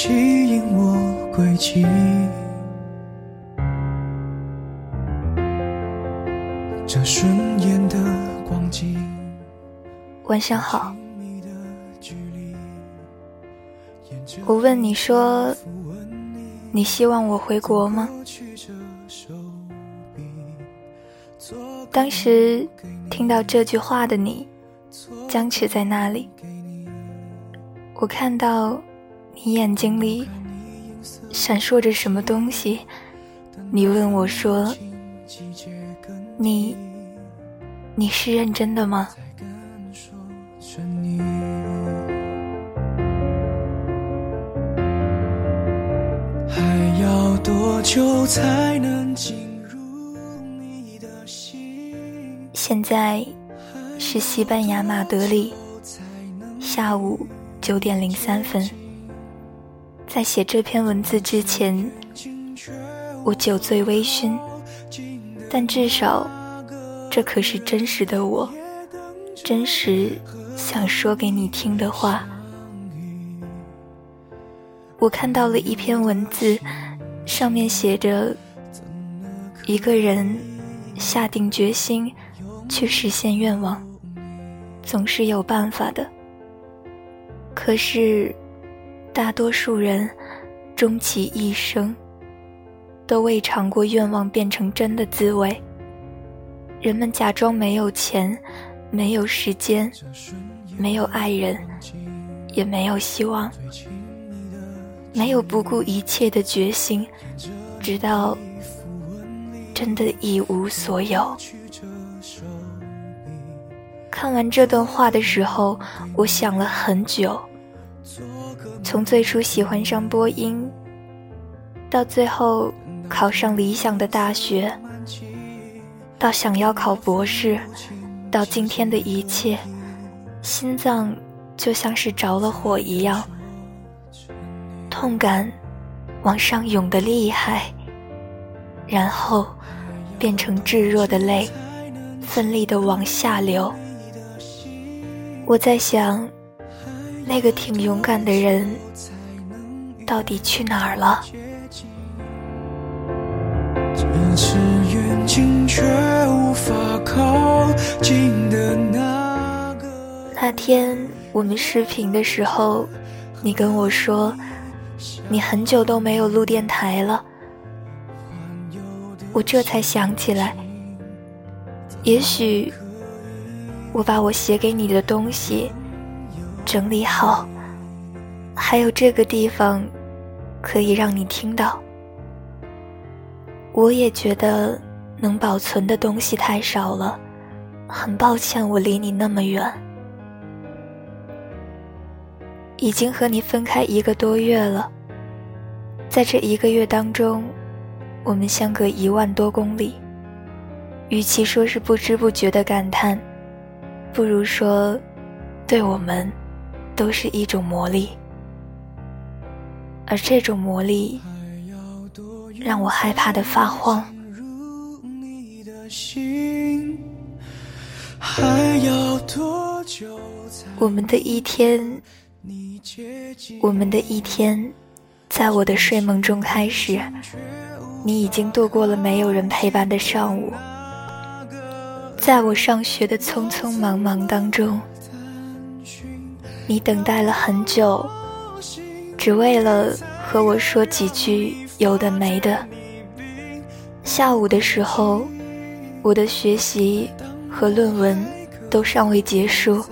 吸引我轨迹。这瞬眼的光景。晚上好。我问你说，你希望我回国吗？当时听到这句话的你，僵持在那里。我看到你眼睛里闪烁着什么东西，你问我说。你，你是认真的吗？还要多久才能进入你的心？现在是西班牙马德里下午九点零三分。在写这篇文字之前，我酒醉微醺。但至少，这可是真实的我，真实想说给你听的话。我看到了一篇文字，上面写着：一个人下定决心去实现愿望，总是有办法的。可是，大多数人终其一生。都未尝过愿望变成真的滋味。人们假装没有钱，没有时间，没有爱人，也没有希望，没有不顾一切的决心，直到真的一无所有。看完这段话的时候，我想了很久，从最初喜欢上播音，到最后。考上理想的大学，到想要考博士，到今天的一切，心脏就像是着了火一样，痛感往上涌的厉害，然后变成炙热的泪，奋力的往下流。我在想，那个挺勇敢的人，到底去哪儿了？那天我们视频的时候，你跟我说，你很久都没有录电台了。我这才想起来，也许我把我写给你的东西整理好，还有这个地方可以让你听到。我也觉得能保存的东西太少了，很抱歉，我离你那么远，已经和你分开一个多月了。在这一个月当中，我们相隔一万多公里，与其说是不知不觉的感叹，不如说，对我们都是一种魔力，而这种魔力。让我害怕的发慌。我们的一天，我们的一天，在我的睡梦中开始。你已经度过了没有人陪伴的上午，在我上学的匆匆忙忙当中，你等待了很久，只为了和我说几句。有的没的。下午的时候，我的学习和论文都尚未结束，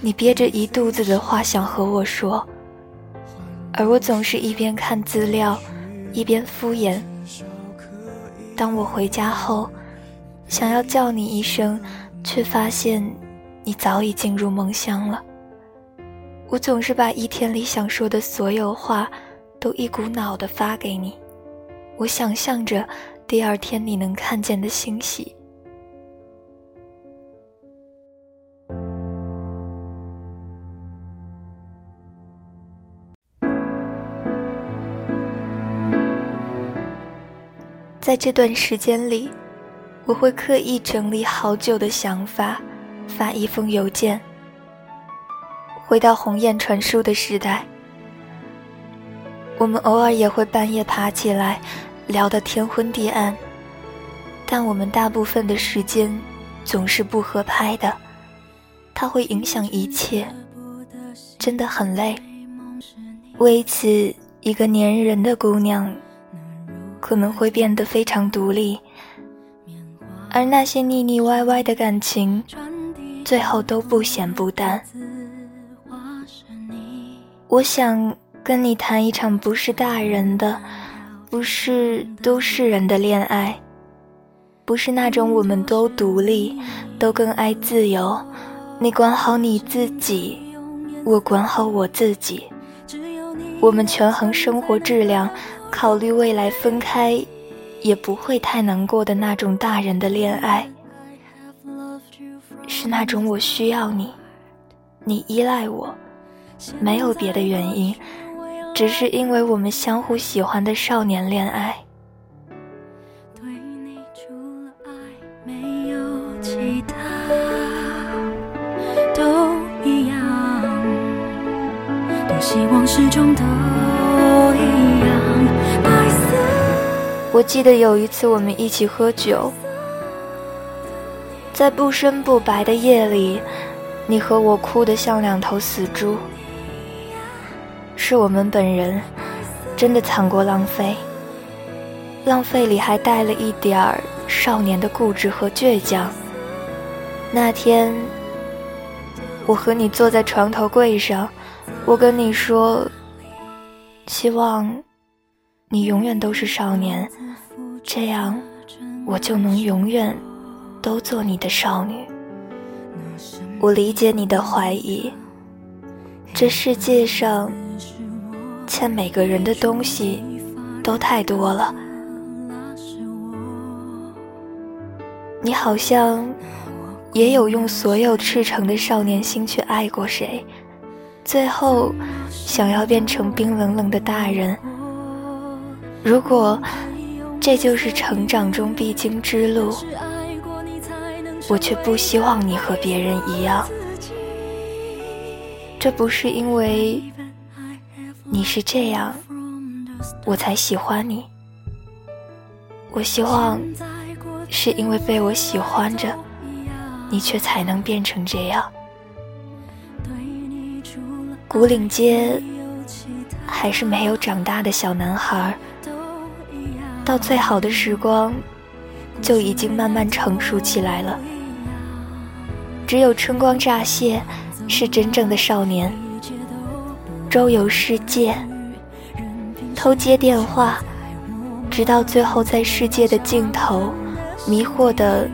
你憋着一肚子的话想和我说，而我总是一边看资料，一边敷衍。当我回家后，想要叫你一声，却发现你早已进入梦乡了。我总是把一天里想说的所有话都一股脑的发给你，我想象着第二天你能看见的欣喜。在这段时间里，我会刻意整理好久的想法，发一封邮件。回到鸿雁传书的时代，我们偶尔也会半夜爬起来，聊得天昏地暗。但我们大部分的时间总是不合拍的，它会影响一切，真的很累。为此，一个粘人的姑娘可能会变得非常独立，而那些腻腻歪歪的感情，最后都不咸不淡。我想跟你谈一场不是大人的，不是都市人的恋爱，不是那种我们都独立，都更爱自由，你管好你自己，我管好我自己，我们权衡生活质量，考虑未来分开，也不会太难过的那种大人的恋爱，是那种我需要你，你依赖我。没有别的原因，只是因为我们相互喜欢的少年恋爱。我记得有一次我们一起喝酒，在不深不白的夜里，你和我哭得像两头死猪。是我们本人，真的惨过浪费。浪费里还带了一点儿少年的固执和倔强。那天，我和你坐在床头柜上，我跟你说，希望你永远都是少年，这样我就能永远都做你的少女。我理解你的怀疑，这世界上。欠每个人的东西都太多了，你好像也有用所有赤诚的少年心去爱过谁，最后想要变成冰冷冷的大人。如果这就是成长中必经之路，我却不希望你和别人一样。这不是因为。你是这样，我才喜欢你。我希望是因为被我喜欢着，你却才能变成这样。古岭街还是没有长大的小男孩，到最好的时光就已经慢慢成熟起来了。只有春光乍泄，是真正的少年。周游世界，偷接电话，直到最后在世界的尽头，迷惑的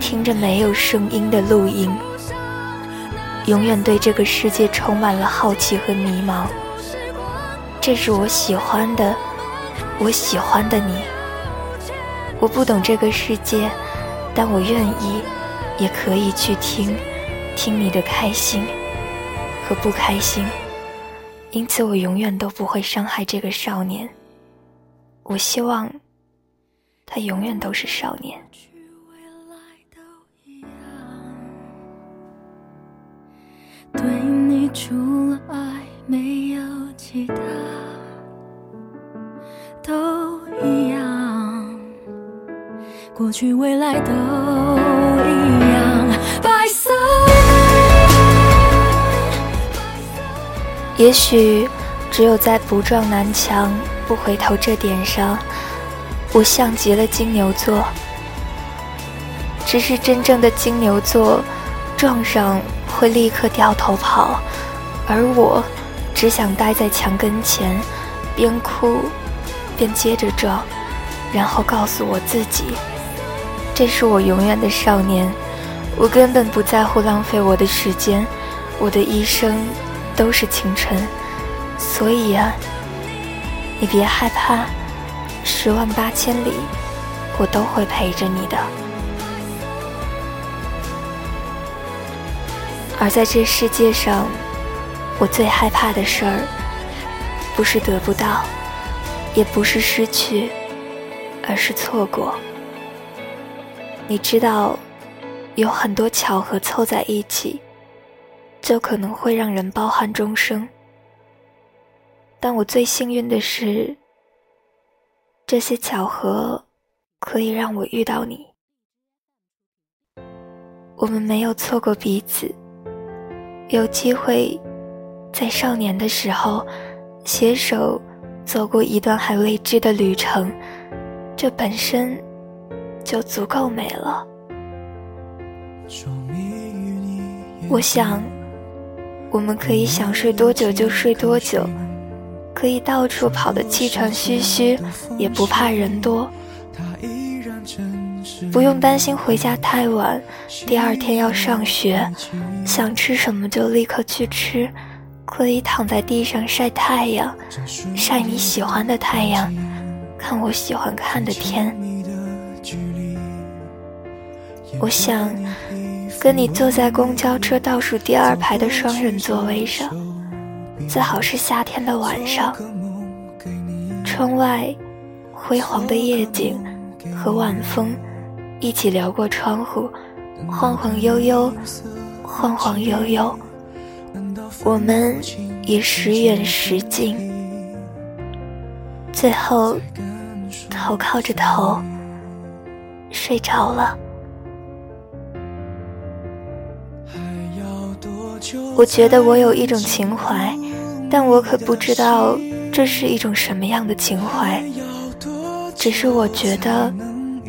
听着没有声音的录音，永远对这个世界充满了好奇和迷茫。这是我喜欢的，我喜欢的你。我不懂这个世界，但我愿意，也可以去听，听你的开心和不开心。因此，我永远都不会伤害这个少年。我希望他永远都是少年。对你除了爱没有其他，都一样，过去未来都一样，白色。也许，只有在不撞南墙不回头这点上，我像极了金牛座。只是真正的金牛座，撞上会立刻掉头跑，而我只想待在墙跟前，边哭边接着撞，然后告诉我自己，这是我永远的少年。我根本不在乎浪费我的时间，我的一生。都是青春，所以啊，你别害怕，十万八千里，我都会陪着你的。而在这世界上，我最害怕的事儿，不是得不到，也不是失去，而是错过。你知道，有很多巧合凑在一起，就可能会让人抱憾终生。但我最幸运的是，这些巧合可以让我遇到你。我们没有错过彼此，有机会在少年的时候携手走过一段还未知的旅程，这本身就足够美了。我想，我们可以想睡多久就睡多久。可以到处跑得气喘吁吁，也不怕人多，不用担心回家太晚，第二天要上学，想吃什么就立刻去吃，可以躺在地上晒太阳，晒你喜欢的太阳，看我喜欢看的天。我想跟你坐在公交车倒数第二排的双人座位上。最好是夏天的晚上，窗外辉煌的夜景和晚风一起撩过窗户，晃晃悠悠，晃晃悠悠。我们也时远时近，最后头靠着头睡着了。我觉得我有一种情怀。但我可不知道这是一种什么样的情怀，只是我觉得，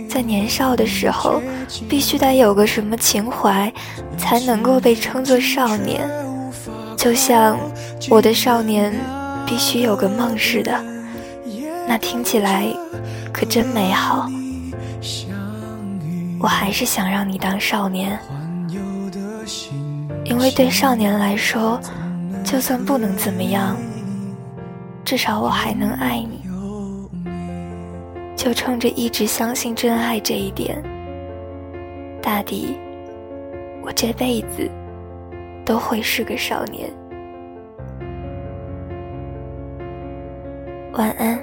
在年少的时候，必须得有个什么情怀，才能够被称作少年。就像我的少年必须有个梦似的，那听起来可真美好。我还是想让你当少年，因为对少年来说。就算不能怎么样，至少我还能爱你。就冲着一直相信真爱这一点，大抵我这辈子都会是个少年。晚安。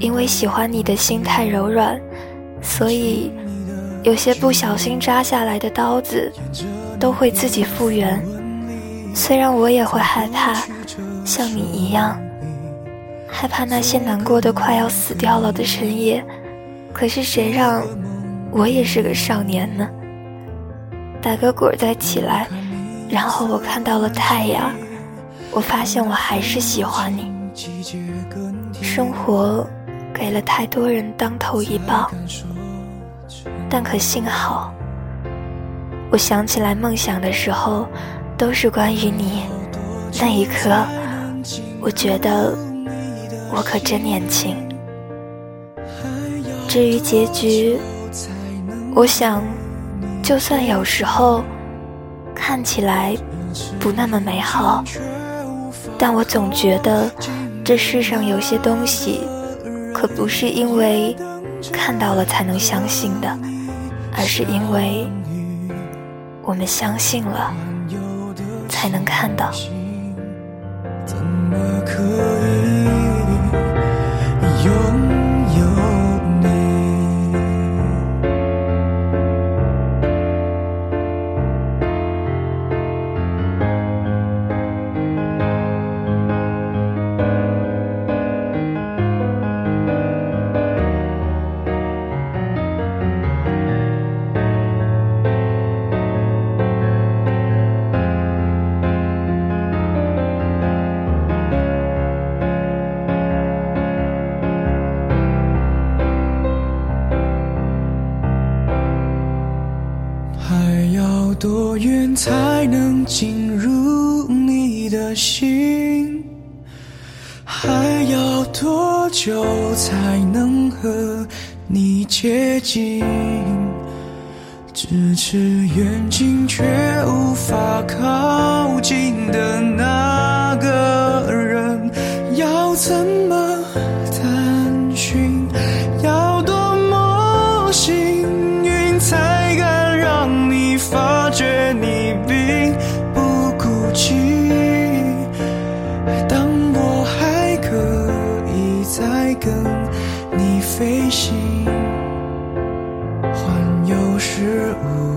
因为喜欢你的心太柔软，所以有些不小心扎下来的刀子，都会自己复原。虽然我也会害怕，像你一样，害怕那些难过的快要死掉了的深夜，可是谁让我也是个少年呢？打个滚再起来，然后我看到了太阳，我发现我还是喜欢你。生活给了太多人当头一棒，但可幸好，我想起来梦想的时候。都是关于你。那一刻，我觉得我可真年轻。至于结局，我想，就算有时候看起来不那么美好，但我总觉得这世上有些东西，可不是因为看到了才能相信的，而是因为我们相信了。才能看到。近咫尺远近却无法靠近的那个人。要怎么探寻是无。